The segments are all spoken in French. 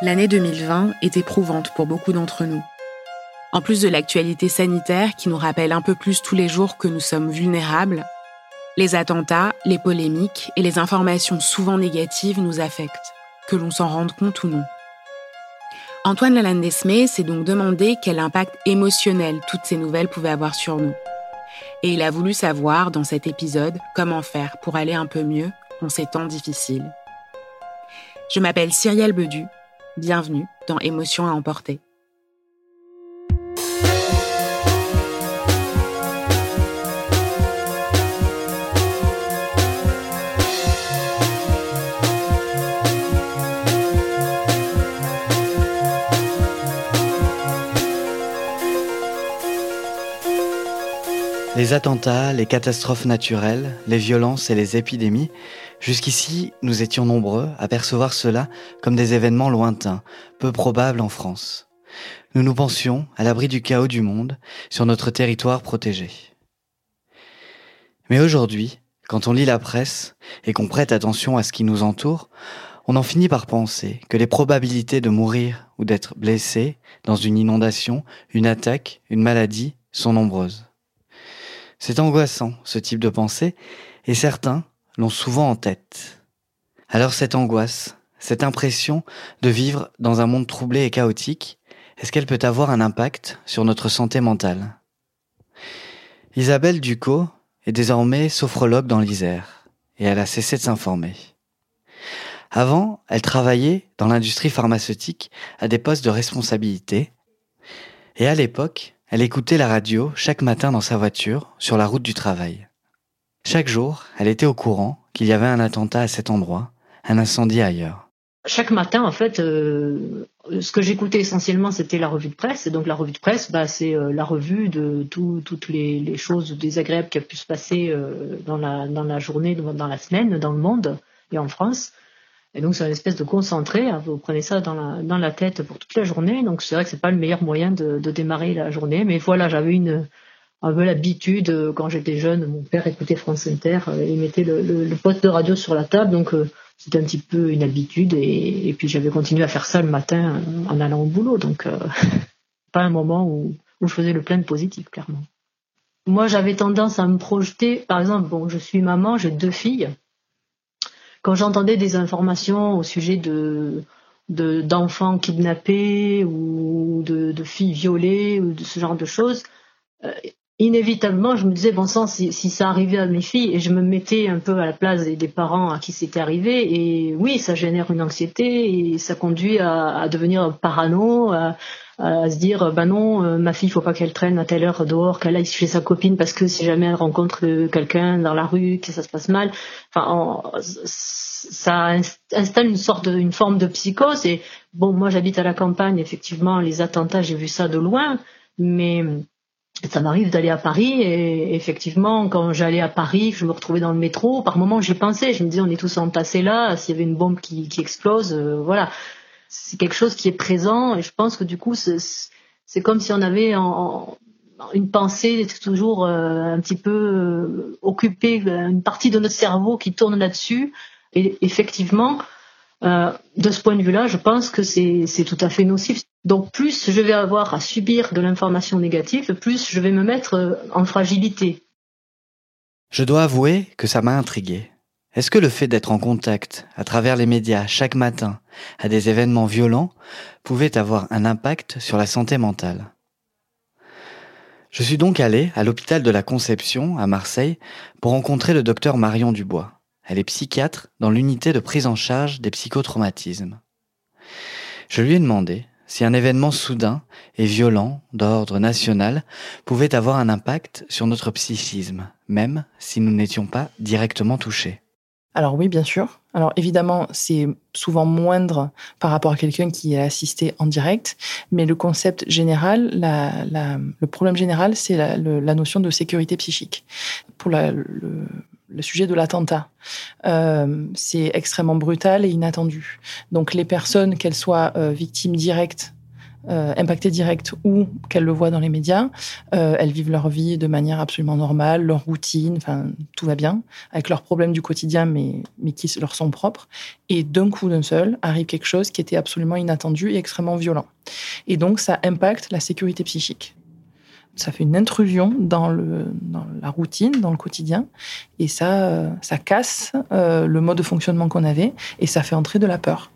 L'année 2020 est éprouvante pour beaucoup d'entre nous. En plus de l'actualité sanitaire qui nous rappelle un peu plus tous les jours que nous sommes vulnérables, les attentats, les polémiques et les informations souvent négatives nous affectent, que l'on s'en rende compte ou non. Antoine Lalandesme s'est donc demandé quel impact émotionnel toutes ces nouvelles pouvaient avoir sur nous. Et il a voulu savoir, dans cet épisode, comment faire pour aller un peu mieux en ces temps difficiles. Je m'appelle Cyrielle Bedu Bienvenue dans Émotions à emporter. Les attentats, les catastrophes naturelles, les violences et les épidémies, jusqu'ici nous étions nombreux à percevoir cela comme des événements lointains, peu probables en France. Nous nous pensions à l'abri du chaos du monde, sur notre territoire protégé. Mais aujourd'hui, quand on lit la presse et qu'on prête attention à ce qui nous entoure, on en finit par penser que les probabilités de mourir ou d'être blessé dans une inondation, une attaque, une maladie sont nombreuses. C'est angoissant, ce type de pensée, et certains l'ont souvent en tête. Alors cette angoisse, cette impression de vivre dans un monde troublé et chaotique, est-ce qu'elle peut avoir un impact sur notre santé mentale? Isabelle Ducot est désormais sophrologue dans l'Isère, et elle a cessé de s'informer. Avant, elle travaillait dans l'industrie pharmaceutique à des postes de responsabilité, et à l'époque, elle écoutait la radio chaque matin dans sa voiture, sur la route du travail. Chaque jour, elle était au courant qu'il y avait un attentat à cet endroit, un incendie ailleurs. Chaque matin, en fait, euh, ce que j'écoutais essentiellement, c'était la revue de presse. Et donc la revue de presse, bah, c'est euh, la revue de toutes les, choses désagréables qui ont pu se passer euh, dans, la, journée, dans la semaine, dans le monde et en France. Et donc c'est une espèce de concentré. Hein. Vous prenez ça dans la, tête pour toute la journée. Donc c'est vrai que c'est pas le meilleur moyen de démarrer la journée. Mais voilà, j'avais une un peu l'habitude euh, quand j'étais jeune. Mon père écoutait France Inter. Euh, il mettait le, poste de radio sur la table. Donc euh, c'était un petit peu une habitude. Et, et puis j'avais continué à faire ça le matin en allant au boulot. Donc pas un moment où, je faisais le plein de positif, clairement. Moi, j'avais tendance à me projeter. Par exemple, bon, je suis maman, j'ai deux filles quand j'entendais des informations au sujet de d'enfants kidnappés ou de, filles violées ou de ce genre de choses, euh, inévitablement, je me disais, bon sang, si, ça arrivait à mes filles, et je me mettais un peu à la place des, parents à qui c'était arrivé, et oui, ça génère une anxiété, et ça conduit à, devenir parano, à, se dire, ben non, euh, ma fille, faut pas qu'elle traîne à telle heure dehors, qu'elle aille chez sa copine, parce que si jamais elle rencontre quelqu'un dans la rue, que ça se passe mal, enfin, ça installe une sorte de, une forme de psychose, et bon, moi j'habite à la campagne, effectivement, les attentats, j'ai vu ça de loin, mais ça m'arrive d'aller à Paris et effectivement, quand j'allais à Paris, je me retrouvais dans le métro. Par moments, j'y pensais. Je me disais, on est tous entassés là. S'il y avait une bombe qui, qui explose, euh, voilà. C'est quelque chose qui est présent et je pense que du coup, c'est comme si on avait en, une pensée toujours euh, un petit peu euh, occupée, une partie de notre cerveau qui tourne là-dessus. Et effectivement, euh, de ce point de vue-là, je pense que c'est tout à fait nocif. Donc plus je vais avoir à subir de l'information négative, plus je vais me mettre euh, en fragilité. Je dois avouer que ça m'a intrigué. Est-ce que le fait d'être en contact à travers les médias chaque matin à des événements violents pouvait avoir un impact sur la santé mentale? Je suis donc allé à l'hôpital de la Conception à Marseille pour rencontrer le docteur Marion Dubois. Elle est psychiatre dans l'unité de prise en charge des psychotraumatismes. Je lui ai demandé si un événement soudain et violent d'ordre national pouvait avoir un impact sur notre psychisme, même si nous n'étions pas directement touchés. Alors oui, bien sûr. Alors évidemment, c'est souvent moindre par rapport à quelqu'un qui est assisté en direct, mais le concept général, le problème général, c'est la, notion de sécurité psychique. Pour la, le, le sujet de l'attentat. Euh, c'est extrêmement brutal et inattendu. Donc les personnes, qu'elles soient euh, victimes directes, euh, impactées directes ou qu'elles le voient dans les médias, euh, elles vivent leur vie de manière absolument normale, leur routine, enfin tout va bien, avec leurs problèmes du quotidien, mais, mais qui leur sont propres. Et d'un coup d'un seul, arrive quelque chose qui était absolument inattendu et extrêmement violent. Et donc ça impacte la sécurité psychique ça fait une intrusion dans, le, dans la routine, dans le quotidien, et ça, ça casse euh, le mode de fonctionnement qu'on avait, et ça fait entrer de la peur.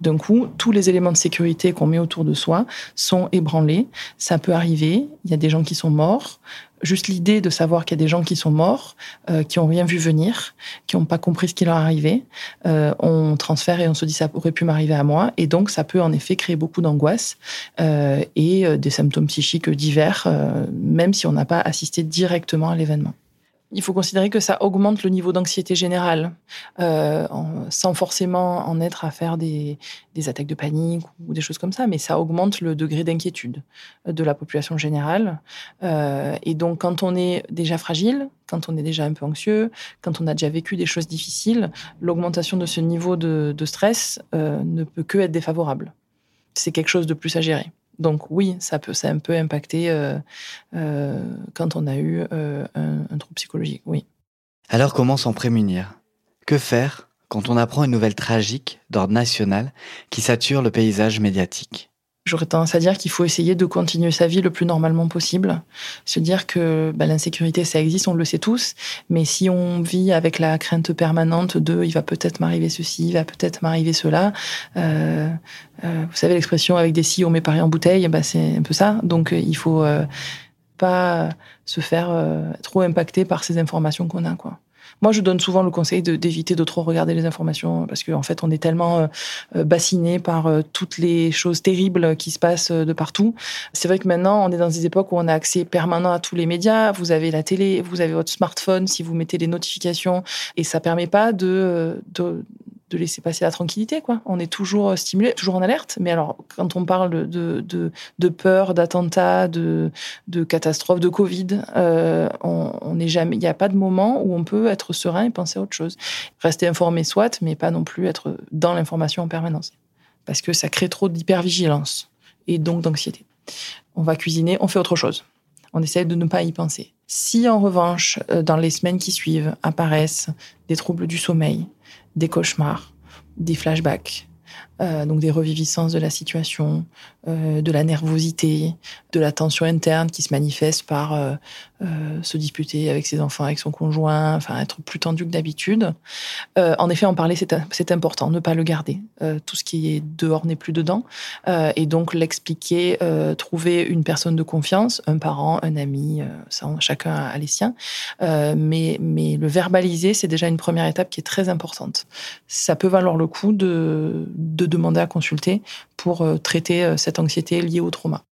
D'un coup, tous les éléments de sécurité qu'on met autour de soi sont ébranlés. Ça peut arriver. Il y a des gens qui sont morts. Juste l'idée de savoir qu'il y a des gens qui sont morts, euh, qui ont rien vu venir, qui n'ont pas compris ce qui leur arrivait, euh, on transfère et on se dit ça aurait pu m'arriver à moi. Et donc, ça peut en effet créer beaucoup d'angoisse euh, et euh, des symptômes psychiques divers, euh, même si on n'a pas assisté directement à l'événement il faut considérer que ça augmente le niveau d'anxiété générale, euh, sans forcément en être à faire des, des, attaques de panique ou des choses comme ça, mais ça augmente le degré d'inquiétude de la population générale. Euh, et donc, quand on est déjà fragile, quand on est déjà un peu anxieux, quand on a déjà vécu des choses difficiles, l'augmentation de ce niveau de, de stress euh, ne peut que être défavorable. C'est quelque chose de plus à gérer. Donc oui, ça peut, ça un peu impacté euh, euh, quand on a eu euh, un, un trouble psychologique, oui. Alors comment s'en prémunir? Que faire quand on apprend une nouvelle tragique d'ordre national qui sature le paysage médiatique? J'aurais tendance à dire qu'il faut essayer de continuer sa vie le plus normalement possible. Se dire que bah, l'insécurité, ça existe, on le sait tous. Mais si on vit avec la crainte permanente de il va peut-être m'arriver ceci, il va peut-être m'arriver cela. Euh, euh, vous savez l'expression avec des si on met Paris en bouteille, bah, c'est un peu ça. Donc il faut euh, pas se faire euh, trop impacter par ces informations qu'on a. quoi. Moi, je donne souvent le conseil d'éviter de, trop regarder les informations parce qu'en en fait, on est tellement euh, euh, bassiné par euh, toutes les choses terribles qui se passent de partout. C'est vrai que maintenant, on est dans des époques où on a accès permanent à tous les médias. Vous avez la télé, vous avez votre smartphone si vous mettez les notifications et ça permet pas de de laisser passer la tranquillité. Quoi. On est toujours stimulé, toujours en alerte. Mais alors, quand on parle de, de, de peur, d'attentats, de, de catastrophes, de Covid, euh, on n'est jamais. Il n'y a pas de moment où on peut être serein et penser à autre chose. Rester informé, soit, mais pas non plus être dans l'information en permanence, parce que ça crée trop d'hypervigilance et donc d'anxiété. On va cuisiner, on fait autre chose. On essaie de ne pas y penser. Si en revanche, euh, dans les semaines qui suivent, apparaissent des troubles du sommeil, des cauchemars, des flashbacks, euh, donc des reviviscences de la situation, euh, de la nervosité, de la tension interne qui se manifeste par euh, se disputer avec ses enfants, avec son conjoint, enfin être plus tendu que d'habitude. en effet, en parler, c'est important, ne pas le garder. tout ce qui est dehors n'est plus dedans. et donc l'expliquer, trouver une personne de confiance, un parent, un ami, ça, chacun a les siens. mais, mais le verbaliser, c'est déjà une première étape qui est très importante. Ça peut valoir le coup de, de demander à consulter pour euh, traiter euh, cette anxiété liée au trauma.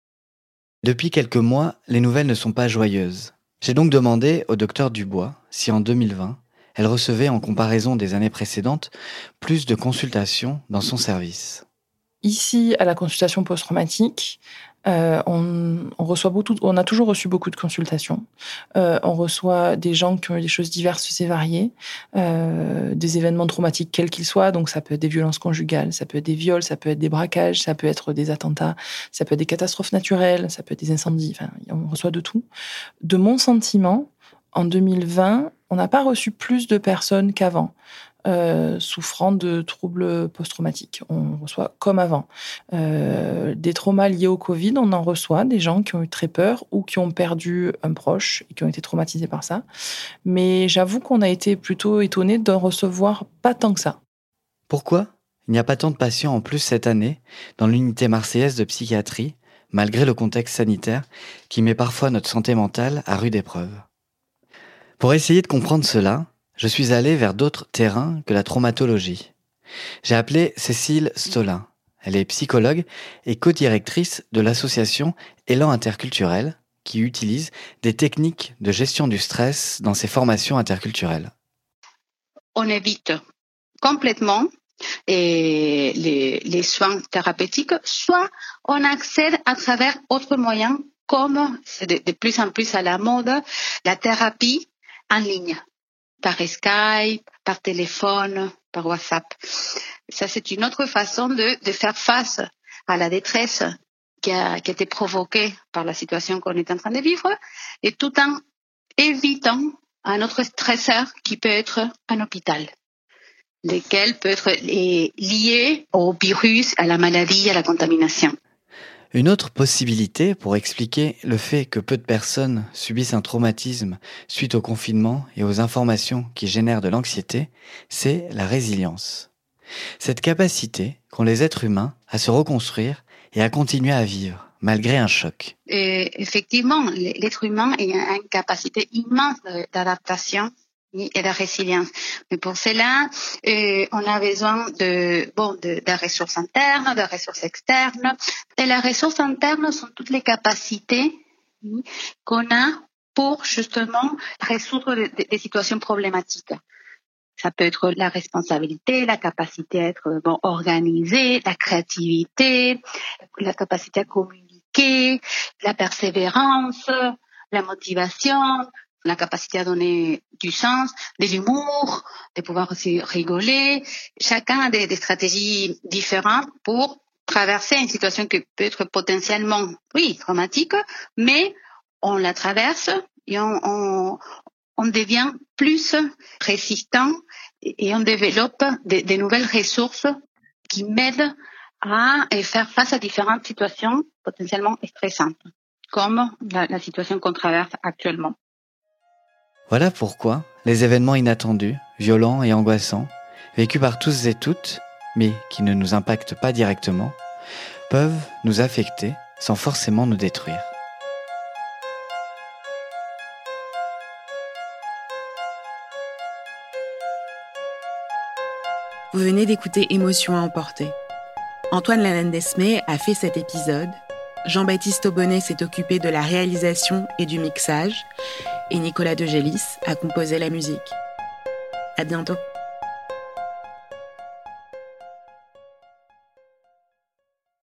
Depuis quelques mois, les nouvelles ne sont pas joyeuses. J'ai donc demandé au docteur Dubois si en 2020, elle recevait en comparaison des années précédentes plus de consultations dans son service. Ici, à la consultation post-traumatique, euh, on, reçoit beaucoup, on a toujours reçu beaucoup de consultations. Euh, on reçoit des gens qui ont eu des choses diverses et variées, euh, des événements traumatiques quels qu'ils soient. Donc ça peut être des violences conjugales, ça peut être des viols, ça peut être des braquages, ça peut être des attentats, ça peut être des catastrophes naturelles, ça peut être des incendies. Enfin, on reçoit de tout. De mon sentiment, en 2020, on n'a pas reçu plus de personnes qu'avant. Euh, souffrant de troubles post-traumatiques. On reçoit comme avant. Euh, des traumas liés au Covid, on en reçoit des gens qui ont eu très peur ou qui ont perdu un proche et qui ont été traumatisés par ça. Mais j'avoue qu'on a été plutôt étonnés d'en recevoir pas tant que ça. Pourquoi il n'y a pas tant de patients en plus cette année dans l'unité marseillaise de psychiatrie, malgré le contexte sanitaire qui met parfois notre santé mentale à rude épreuve? Pour essayer de comprendre cela, je suis allé vers d'autres terrains que la traumatologie. J'ai appelé Cécile Stolin. Elle est psychologue et co-directrice de l'association Élan Interculturel qui utilise des techniques de gestion du stress dans ses formations interculturelles. On évite complètement les, les soins thérapeutiques, soit on accède à travers autres moyens comme c'est de plus en plus à la mode, la thérapie en ligne par Skype, par téléphone, par WhatsApp. Ça, c'est une autre façon de, faire face à la détresse qui a, qui a été provoquée par la situation qu'on est en train de vivre et tout en évitant un autre stresseur qui peut être un hôpital, lequel peut être lié au virus, à la maladie, à la contamination. Une autre possibilité pour expliquer le fait que peu de personnes subissent un traumatisme suite au confinement et aux informations qui génèrent de l'anxiété, c'est la résilience. Cette capacité qu'ont les êtres humains à se reconstruire et à continuer à vivre malgré un choc. effectivement, l'être humain a une capacité immense d'adaptation et la résilience. Mais pour cela, euh, on a besoin de bon de, ressources internes, de ressources externes. Et les ressources internes sont toutes les capacités qu'on a pour justement résoudre des, situations problématiques. Ça peut être la responsabilité, la capacité à être bon organisé, la créativité, la capacité à communiquer, la persévérance, la motivation, la capacité à donner du sens, de l'humour, de pouvoir aussi rigoler. Chacun a des, stratégies différentes pour traverser une situation qui peut être potentiellement, oui, traumatique, mais on la traverse et on, devient plus résistant et on développe des, nouvelles ressources qui m'aident à faire face à différentes situations potentiellement stressantes, comme la situation qu'on traverse actuellement. Voilà pourquoi les événements inattendus, violents et angoissants, vécus par tous et toutes, mais qui ne nous impactent pas directement, peuvent nous affecter sans forcément nous détruire. Vous venez d'écouter Émotion à emporter. Antoine Lanandesme a fait cet épisode. Jean-Baptiste Aubonnet s'est occupé de la réalisation et du mixage et Nicolas De Gélis a composé la musique. À bientôt.